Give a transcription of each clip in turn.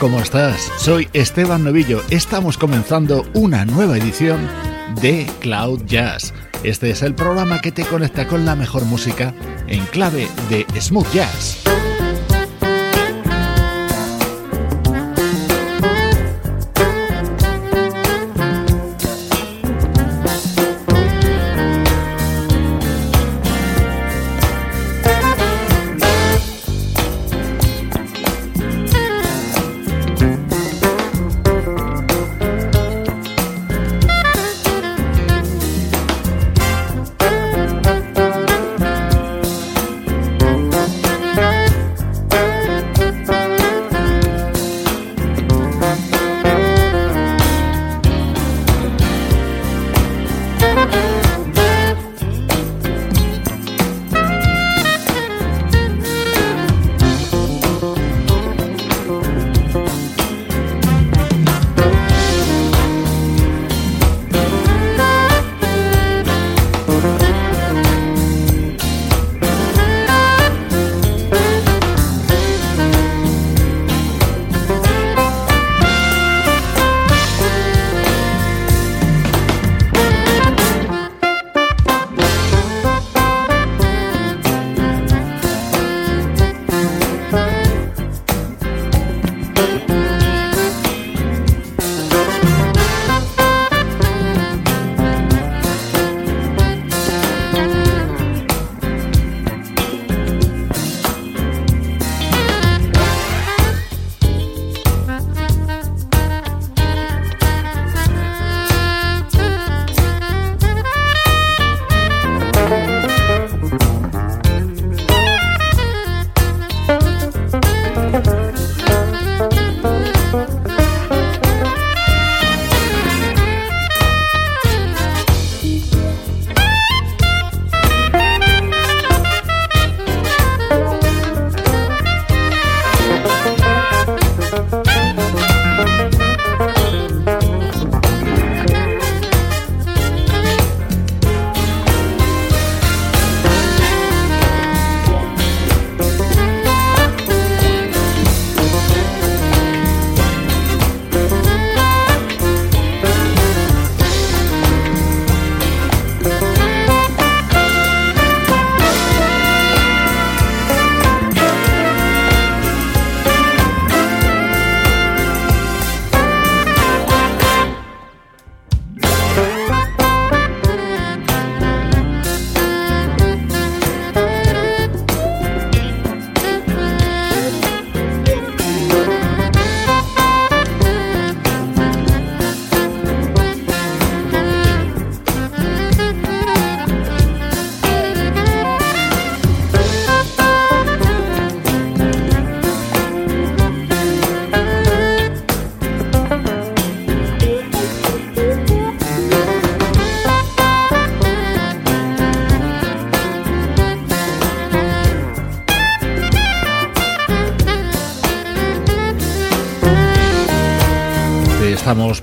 ¿Cómo estás? Soy Esteban Novillo. Estamos comenzando una nueva edición de Cloud Jazz. Este es el programa que te conecta con la mejor música en clave de smooth jazz.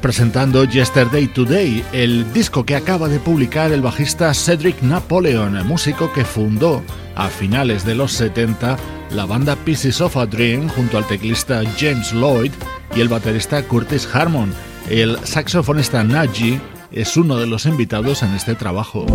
Presentando Yesterday Today, el disco que acaba de publicar el bajista Cedric Napoleon, músico que fundó a finales de los 70 la banda Pieces of a Dream junto al teclista James Lloyd y el baterista Curtis Harmon. El saxofonista Naji es uno de los invitados en este trabajo.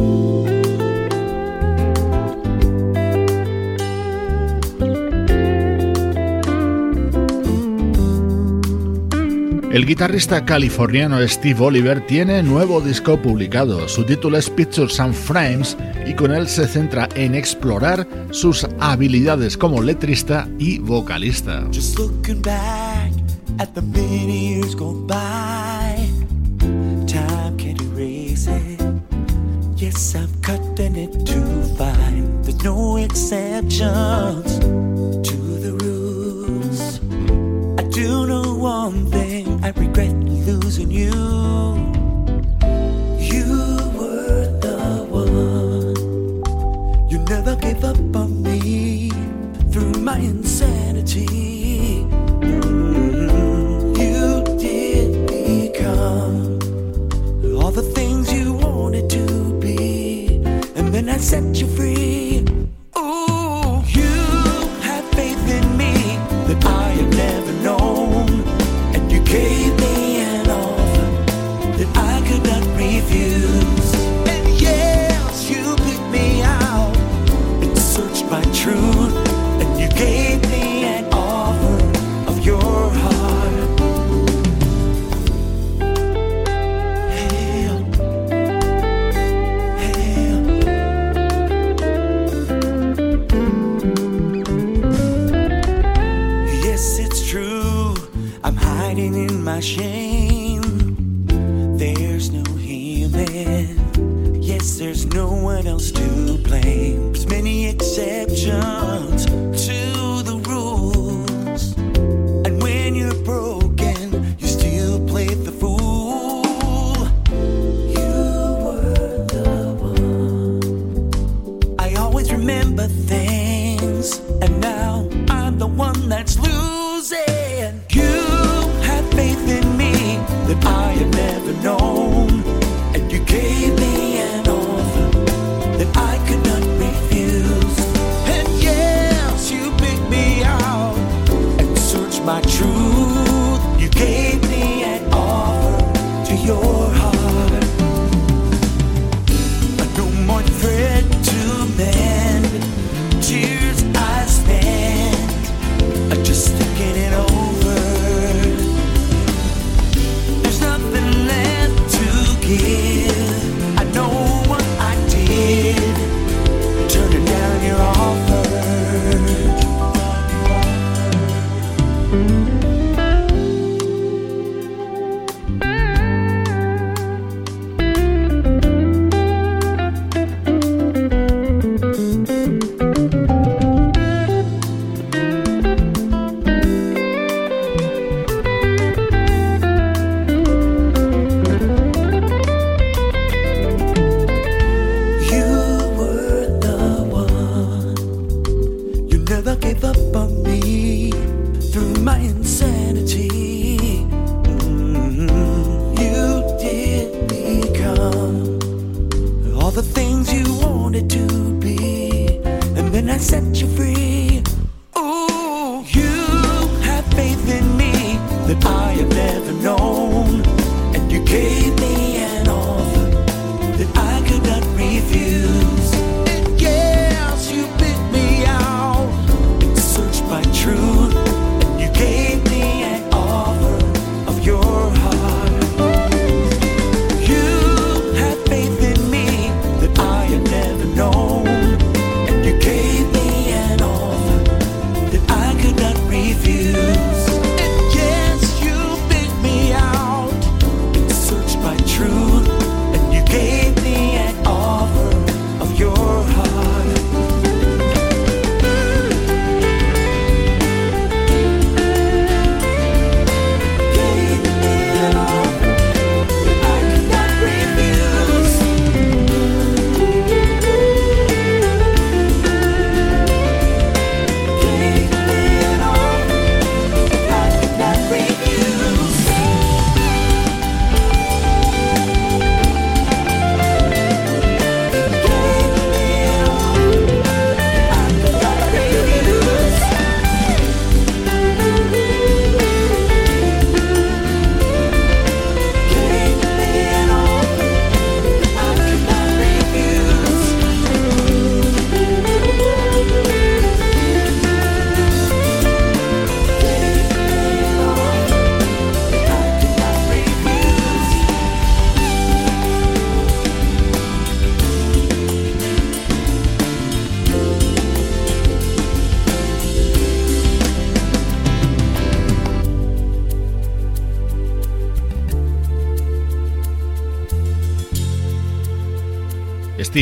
El guitarrista californiano Steve Oliver tiene nuevo disco publicado. Su título es Pictures and Frames y con él se centra en explorar sus habilidades como letrista y vocalista. Just looking back at the many years gone by. Time can't erase it. Yes, I'm cutting it too fine. There's no exceptions.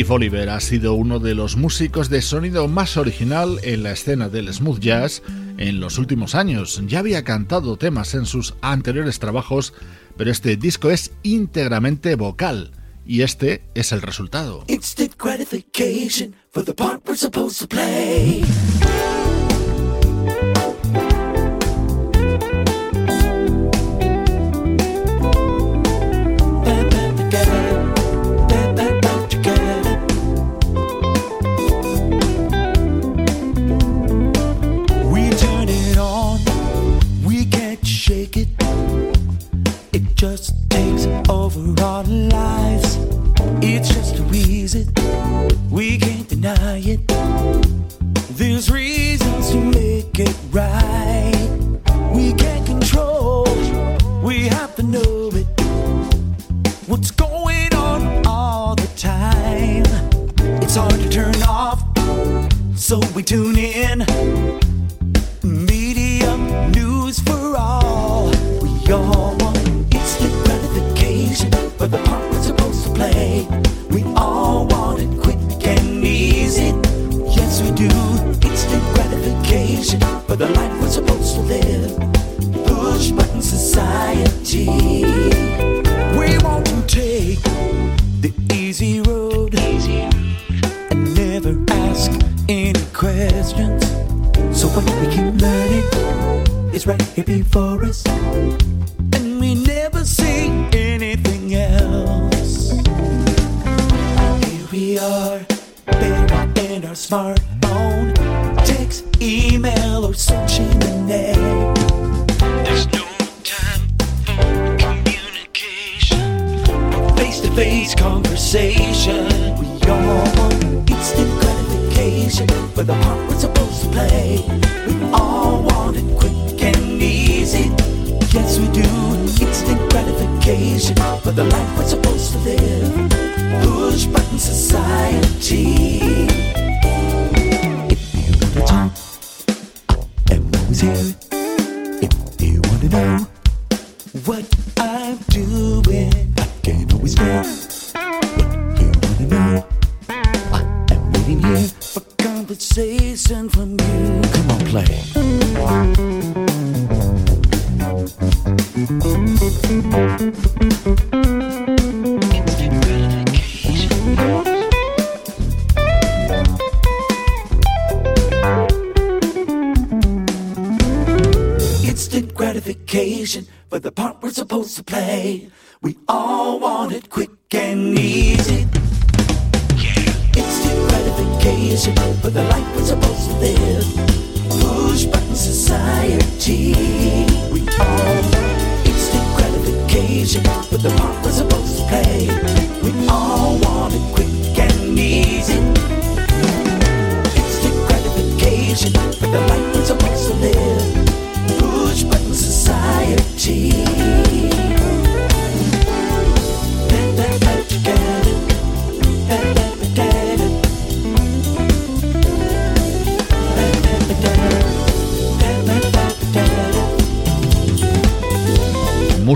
Dave Oliver ha sido uno de los músicos de sonido más original en la escena del smooth jazz en los últimos años. Ya había cantado temas en sus anteriores trabajos, pero este disco es íntegramente vocal y este es el resultado. got to know it. What's going on all the time? It's hard to turn off, so we tune in. Media news for all. We all. justification for the part we're supposed to play. We all want it quick and easy. Yeah. Instant gratification for the life we're supposed to live. Push button society. We all instant gratification for the part we're supposed to play. We all want it quick and easy. Instant gratification for the life we're supposed to live.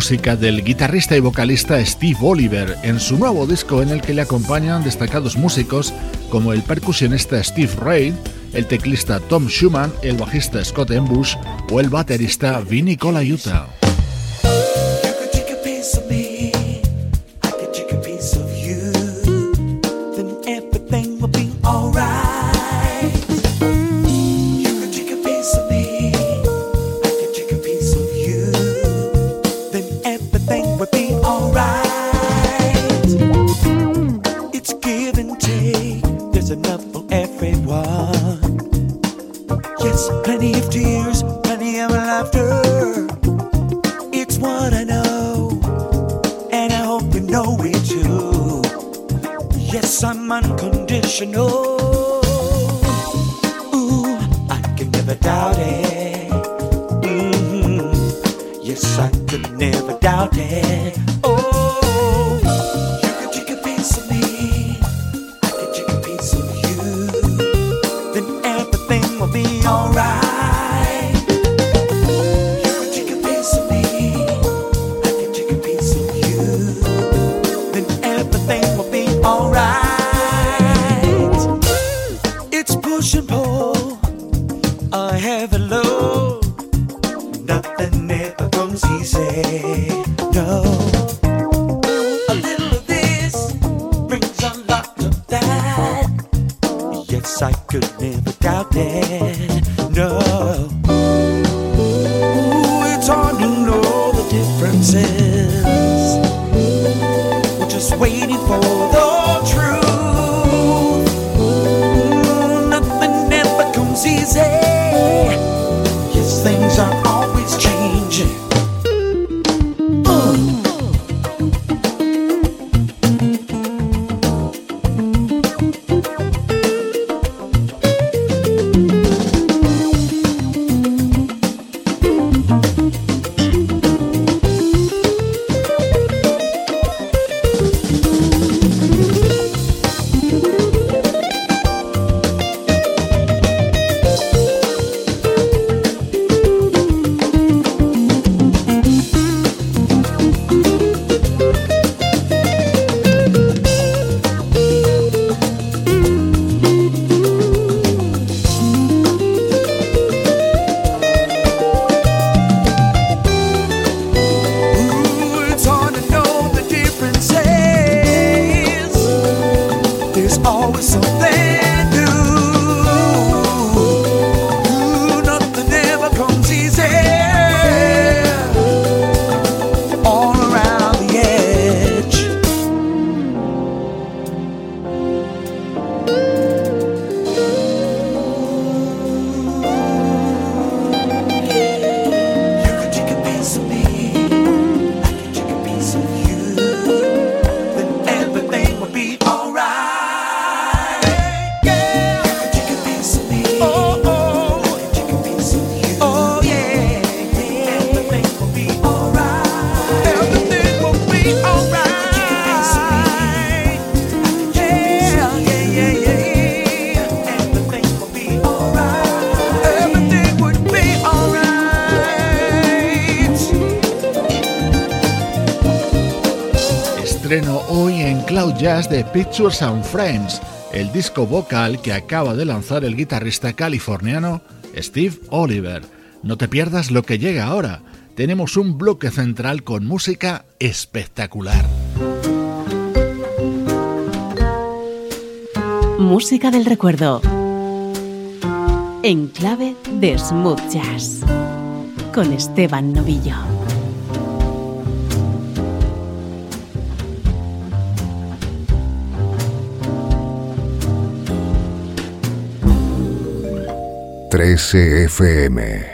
música del guitarrista y vocalista Steve Oliver en su nuevo disco en el que le acompañan destacados músicos como el percusionista Steve Reid, el teclista Tom Schumann, el bajista Scott Embush o el baterista Vinny Colaiuta. De Pictures and Frames, el disco vocal que acaba de lanzar el guitarrista californiano Steve Oliver. No te pierdas lo que llega ahora. Tenemos un bloque central con música espectacular. Música del recuerdo. En clave de smooth jazz. Con Esteban Novillo. 13 FM.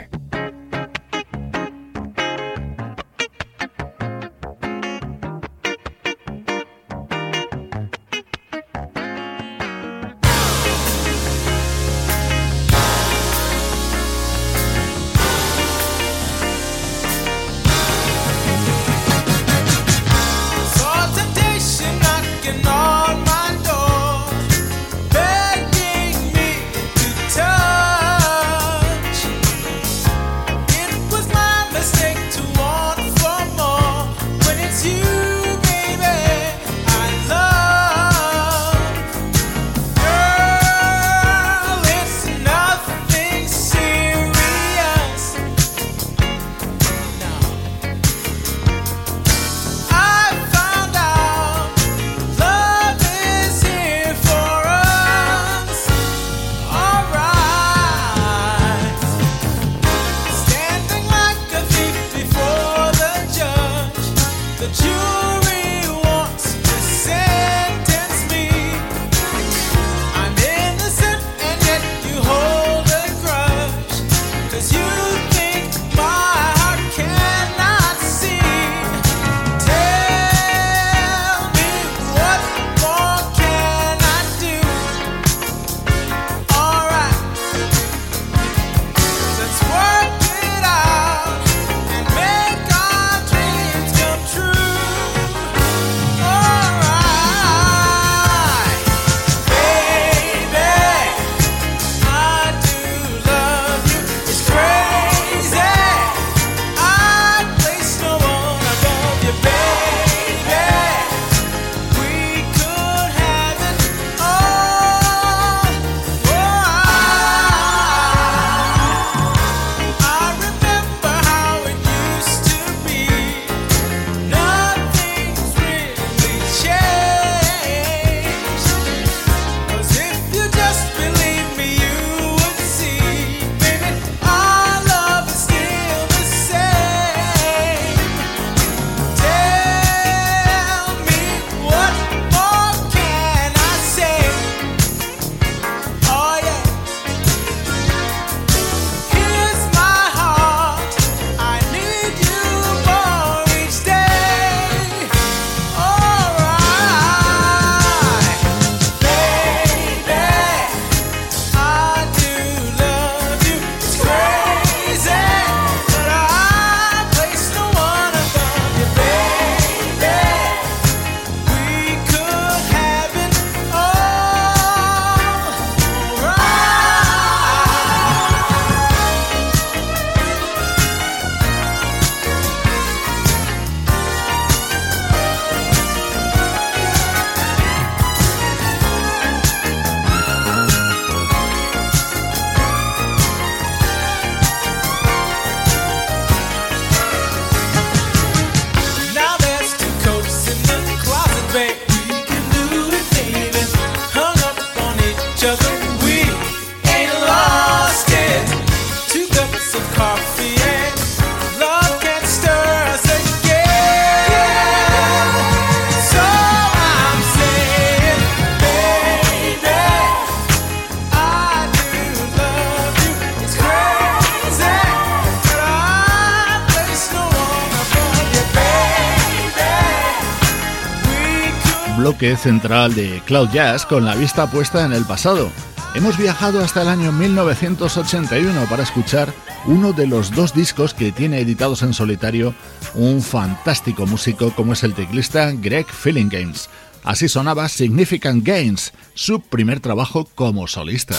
Bloque central de Cloud Jazz con la vista puesta en el pasado. Hemos viajado hasta el año 1981 para escuchar uno de los dos discos que tiene editados en solitario un fantástico músico como es el teclista Greg Games. Así sonaba Significant Gains, su primer trabajo como solista.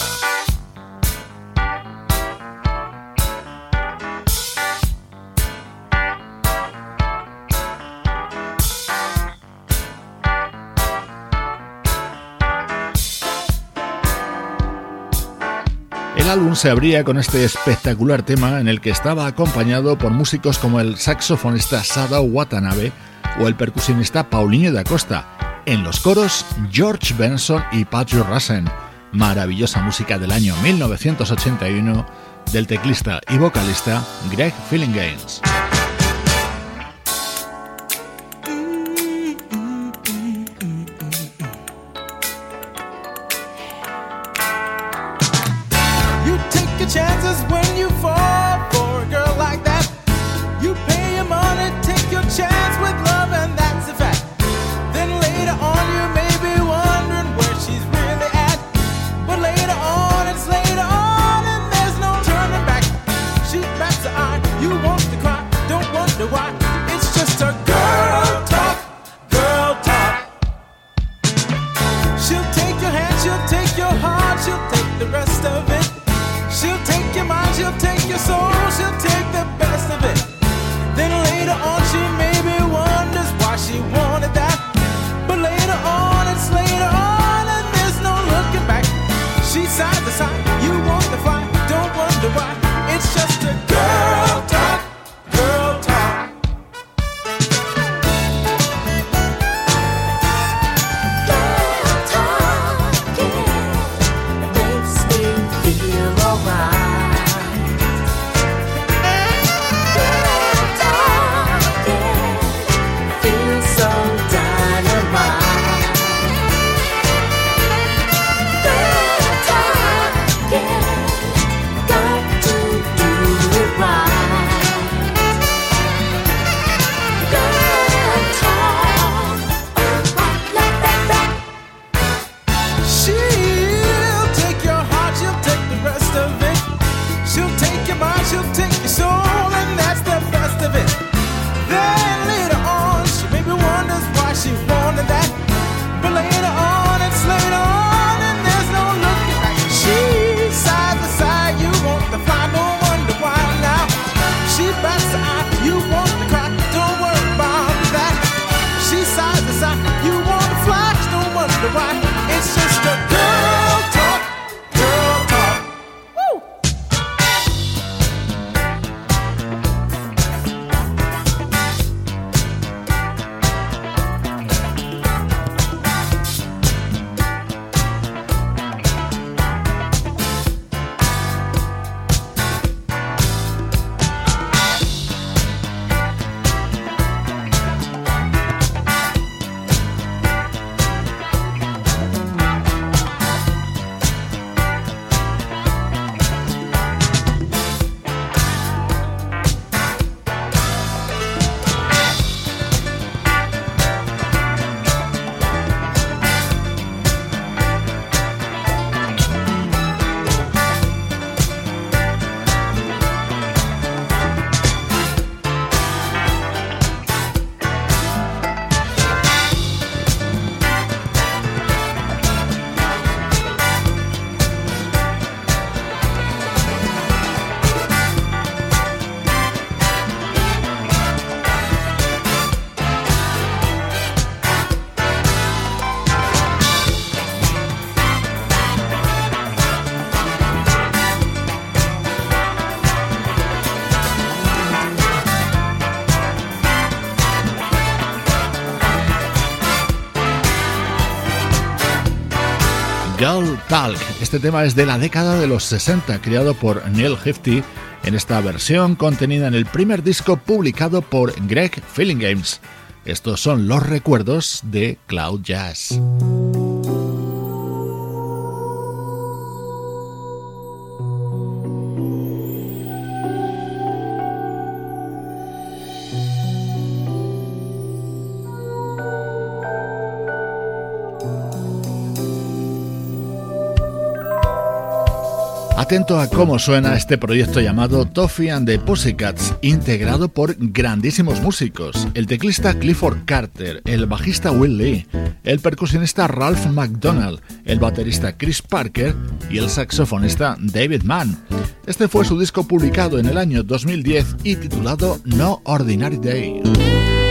Se abría con este espectacular tema en el que estaba acompañado por músicos como el saxofonista Sadao Watanabe o el percusionista Paulinho da Costa. En los coros, George Benson y Patrick Russen. Maravillosa música del año 1981 del teclista y vocalista Greg Gaines. Este tema es de la década de los 60, creado por Neil Hefti en esta versión contenida en el primer disco publicado por Greg Games. Estos son los recuerdos de Cloud Jazz. Atento a cómo suena este proyecto llamado Toffee and the Pussycats, integrado por grandísimos músicos. El teclista Clifford Carter, el bajista Will Lee, el percusionista Ralph McDonald, el baterista Chris Parker y el saxofonista David Mann. Este fue su disco publicado en el año 2010 y titulado No Ordinary Day.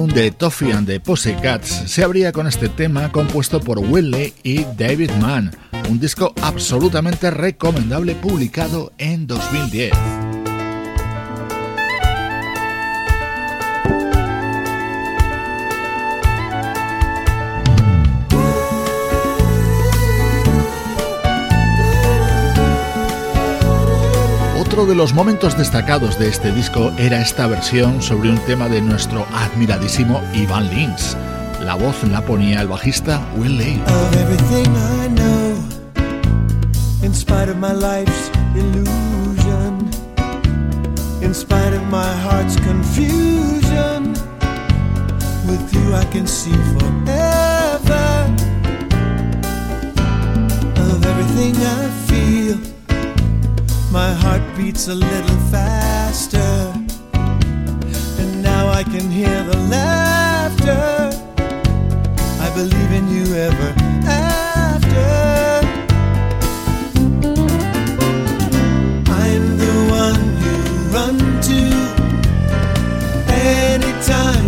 Álbum de Toffee and the Pussycats se abría con este tema compuesto por Willie y David Mann, un disco absolutamente recomendable publicado en 2010. Otro de los momentos destacados de este disco era esta versión sobre un tema de nuestro admiradísimo Ivan Lins. La voz la ponía el bajista Will feel my heart beats a little faster, and now I can hear the laughter. I believe in you ever after. I'm the one you run to anytime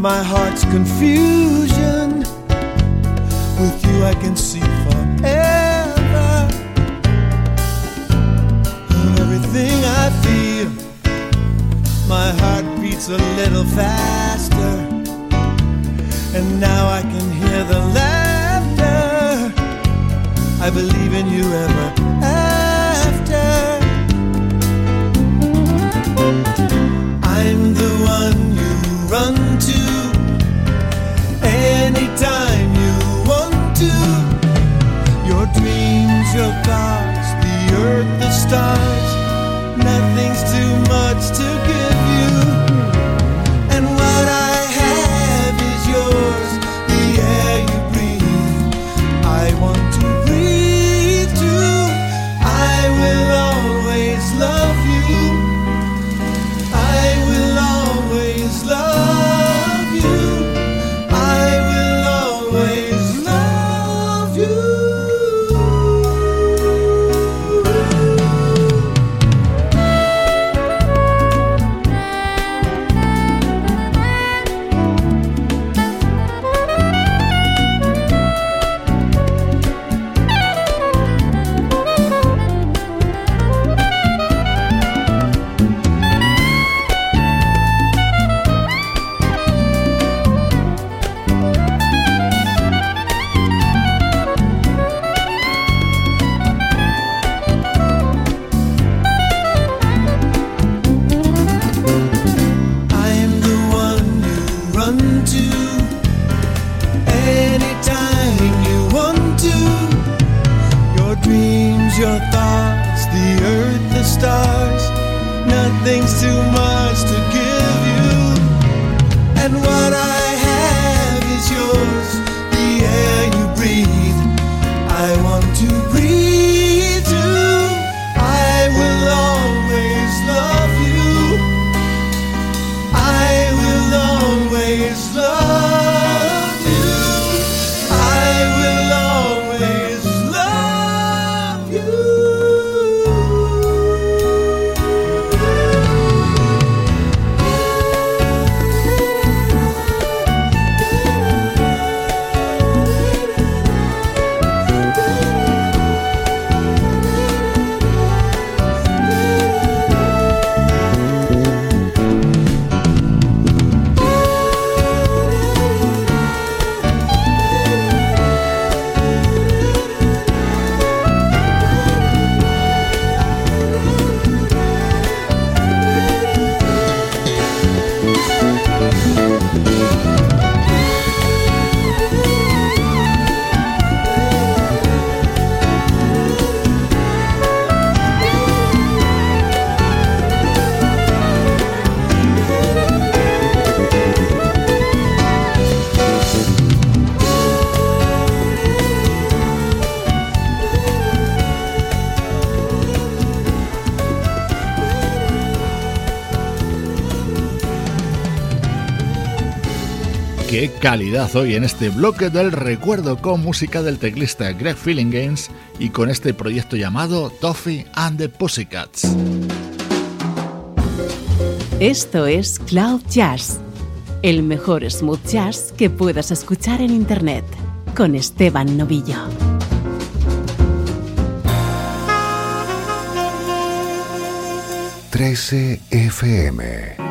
my heart's confusion. With you, I can see forever. Everything I feel, my heart beats a little faster. And now I can hear the laughter. I believe in you ever after. Stars. Nothing's too much to give Qué calidad hoy en este bloque del recuerdo con música del teclista Greg Feeling Games y con este proyecto llamado Toffee and the Pussycats. Esto es Cloud Jazz, el mejor smooth jazz que puedas escuchar en Internet, con Esteban Novillo. 13 FM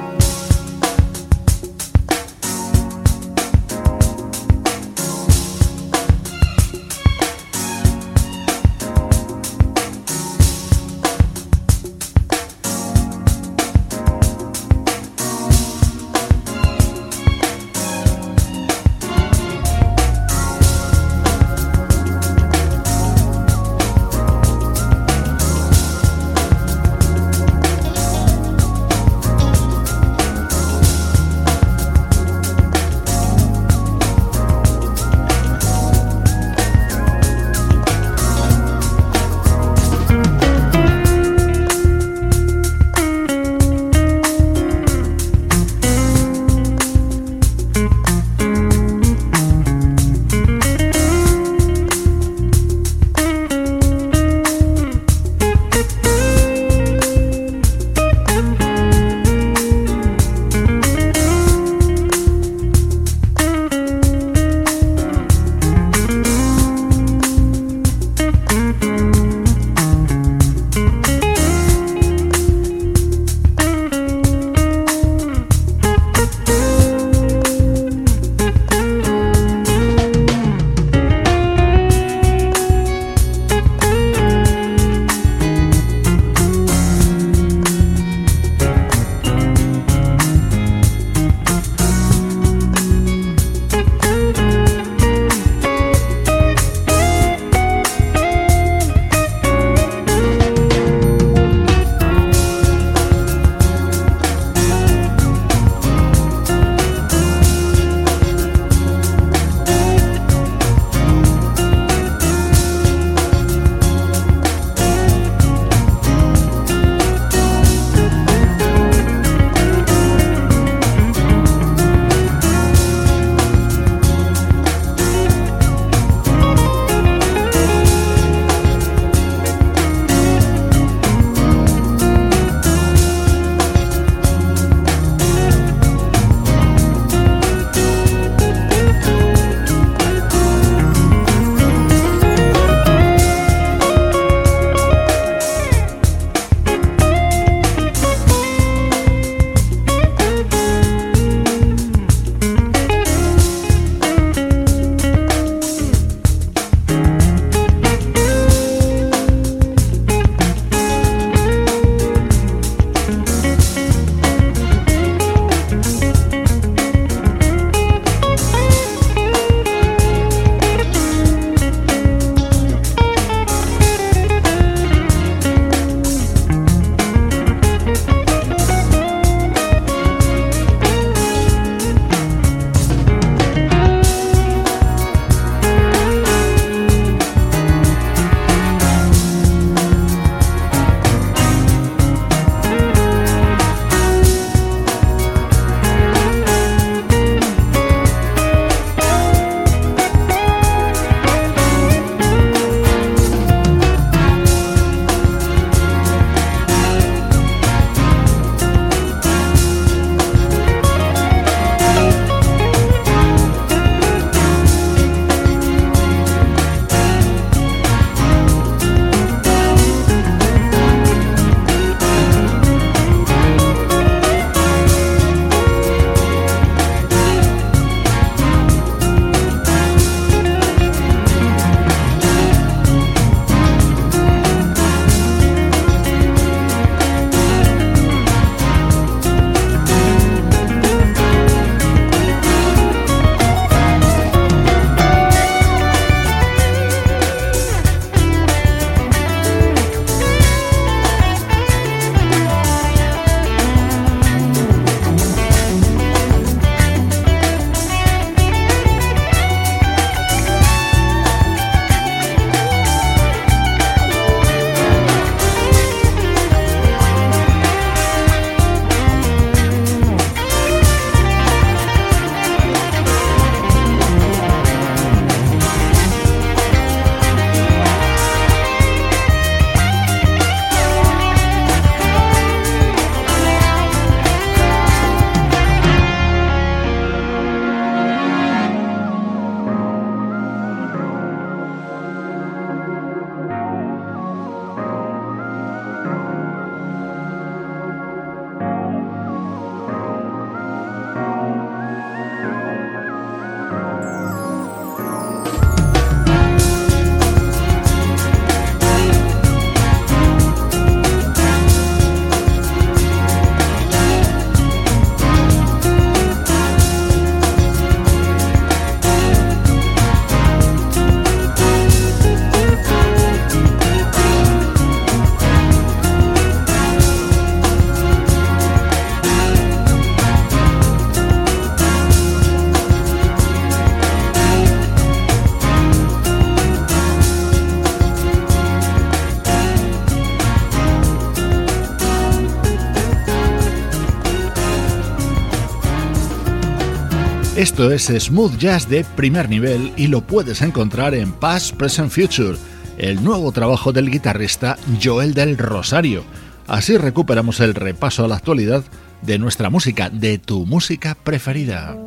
Esto es smooth jazz de primer nivel y lo puedes encontrar en Past, Present, Future, el nuevo trabajo del guitarrista Joel del Rosario. Así recuperamos el repaso a la actualidad de nuestra música, de tu música preferida.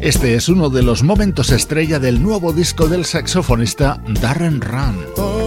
Este es uno de los momentos estrella del nuevo disco del saxofonista Darren Run.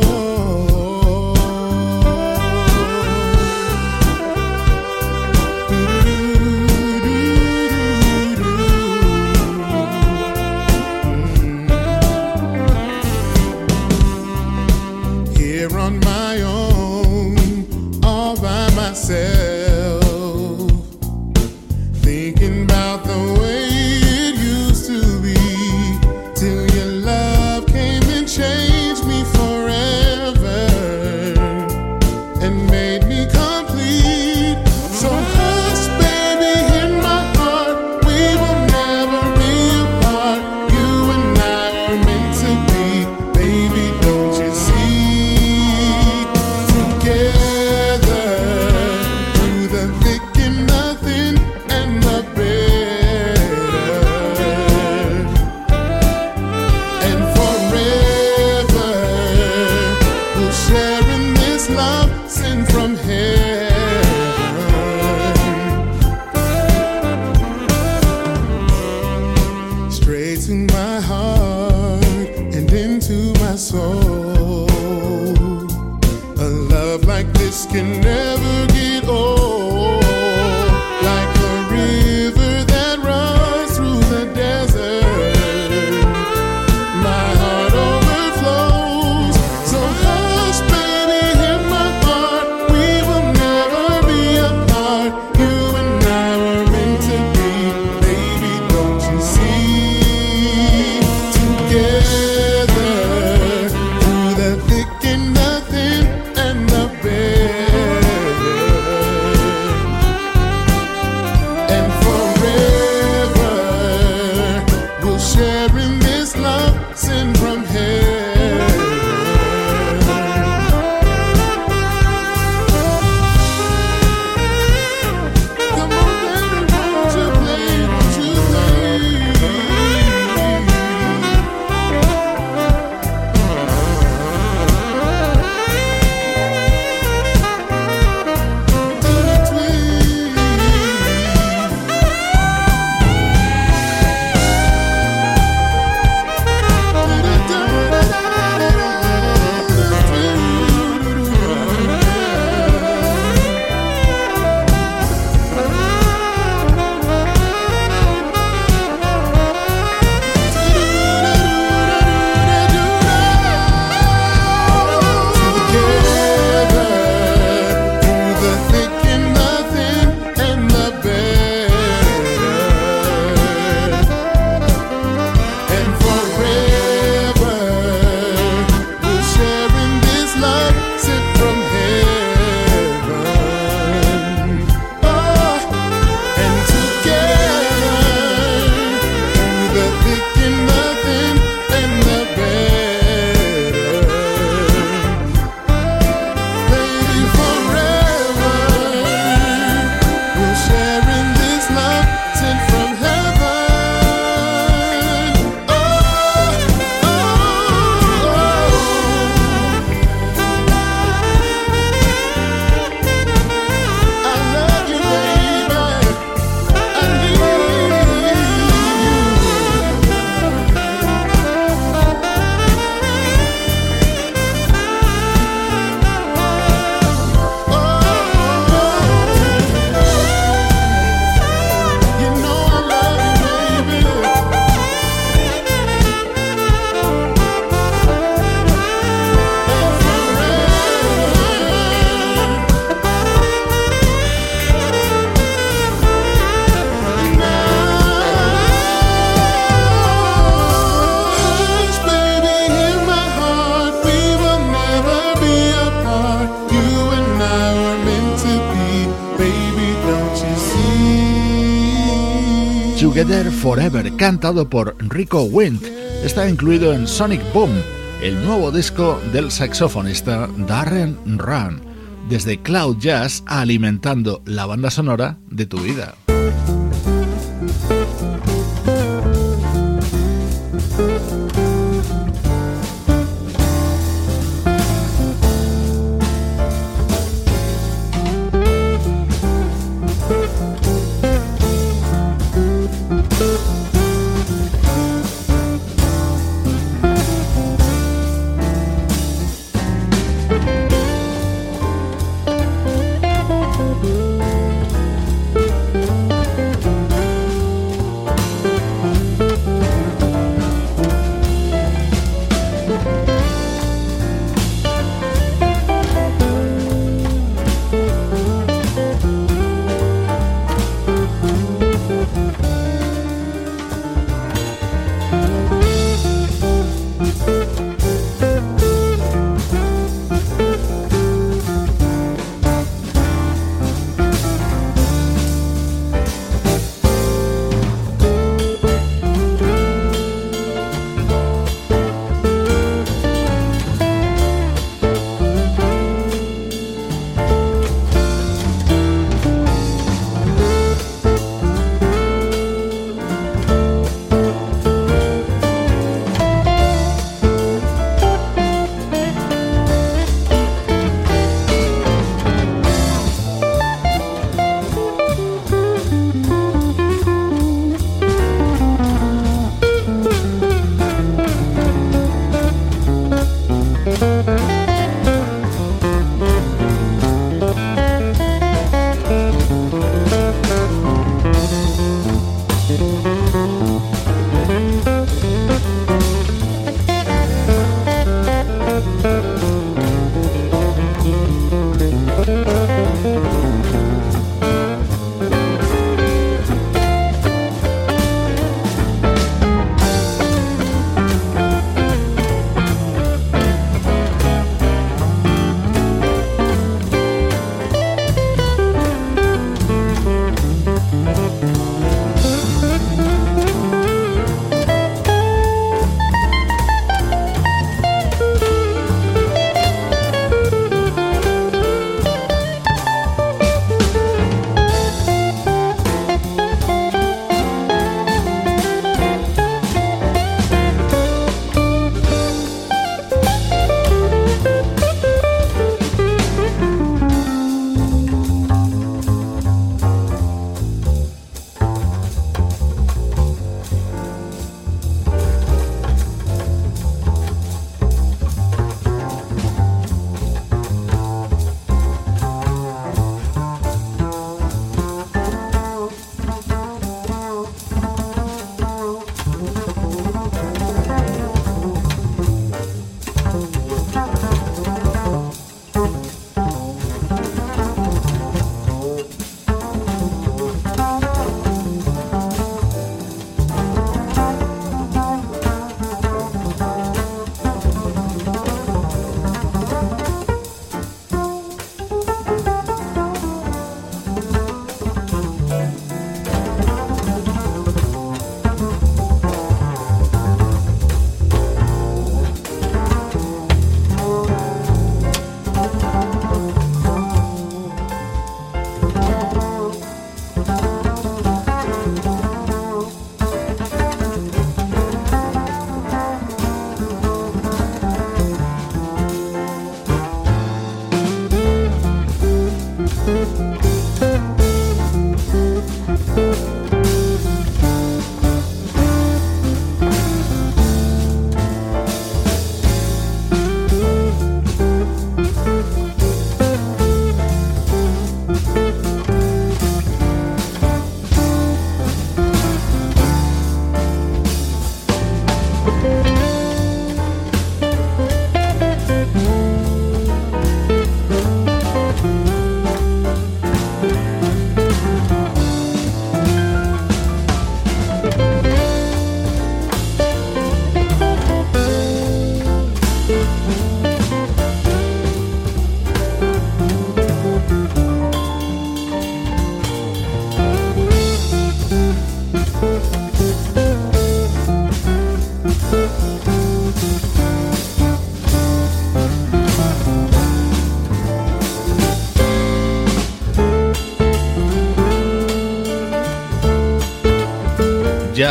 Forever, cantado por Rico Wind, está incluido en Sonic Boom, el nuevo disco del saxofonista Darren Run. desde Cloud Jazz alimentando la banda sonora de tu vida.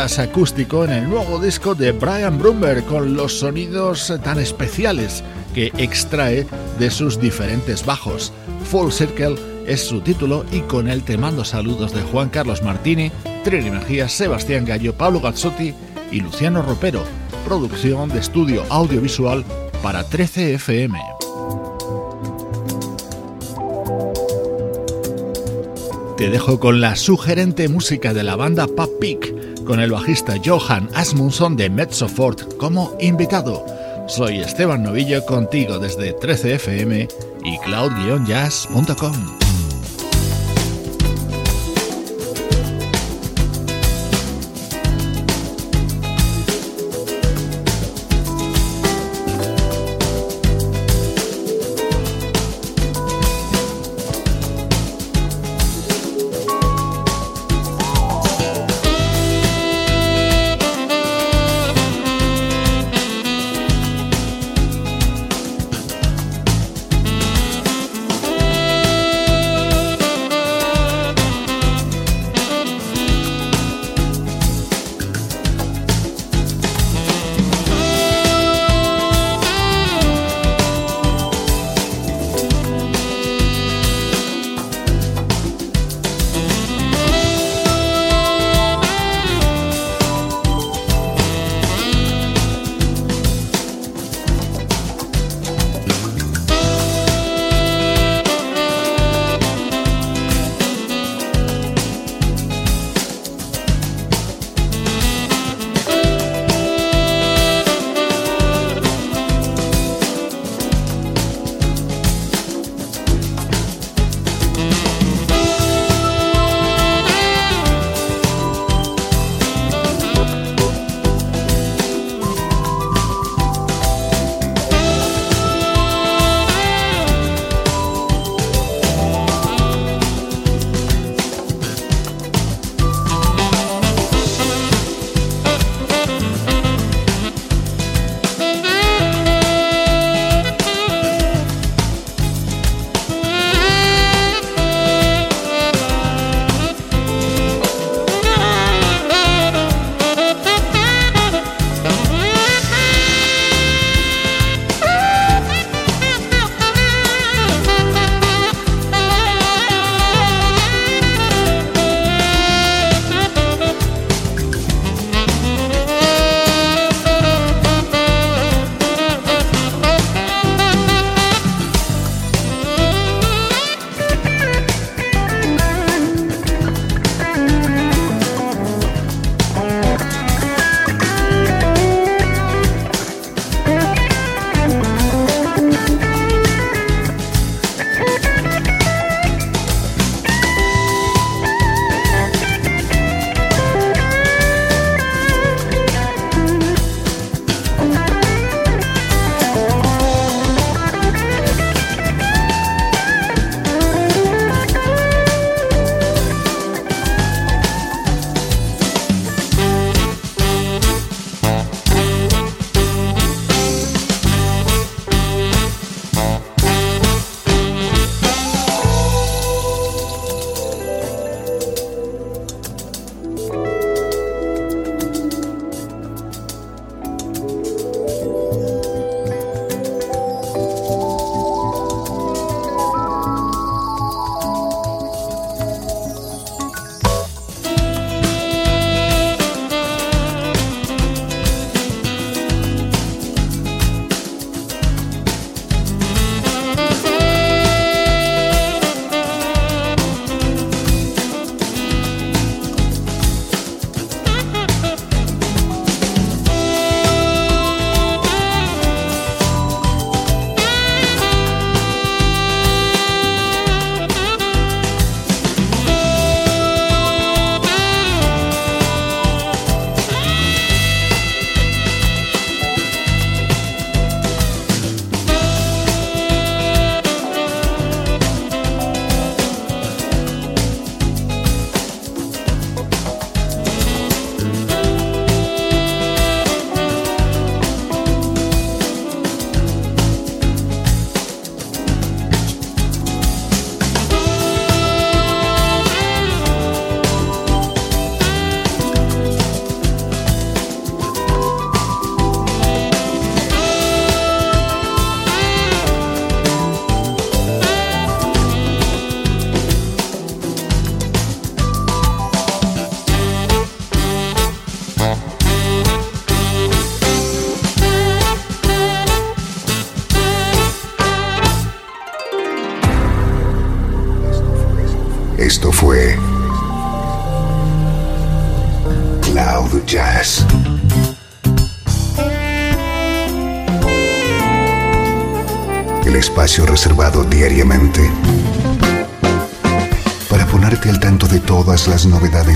Acústico en el nuevo disco de Brian Brumber con los sonidos tan especiales que extrae de sus diferentes bajos. Full Circle es su título y con él te mando saludos de Juan Carlos Martini, Trini Mejía, Sebastián Gallo, Pablo Gazzotti y Luciano Ropero. Producción de estudio audiovisual para 13 FM. Te dejo con la sugerente música de la banda Pop Peak, con el bajista Johan Asmundsson de Metzofort como invitado. Soy Esteban Novillo contigo desde 13fm y cloud-jazz.com.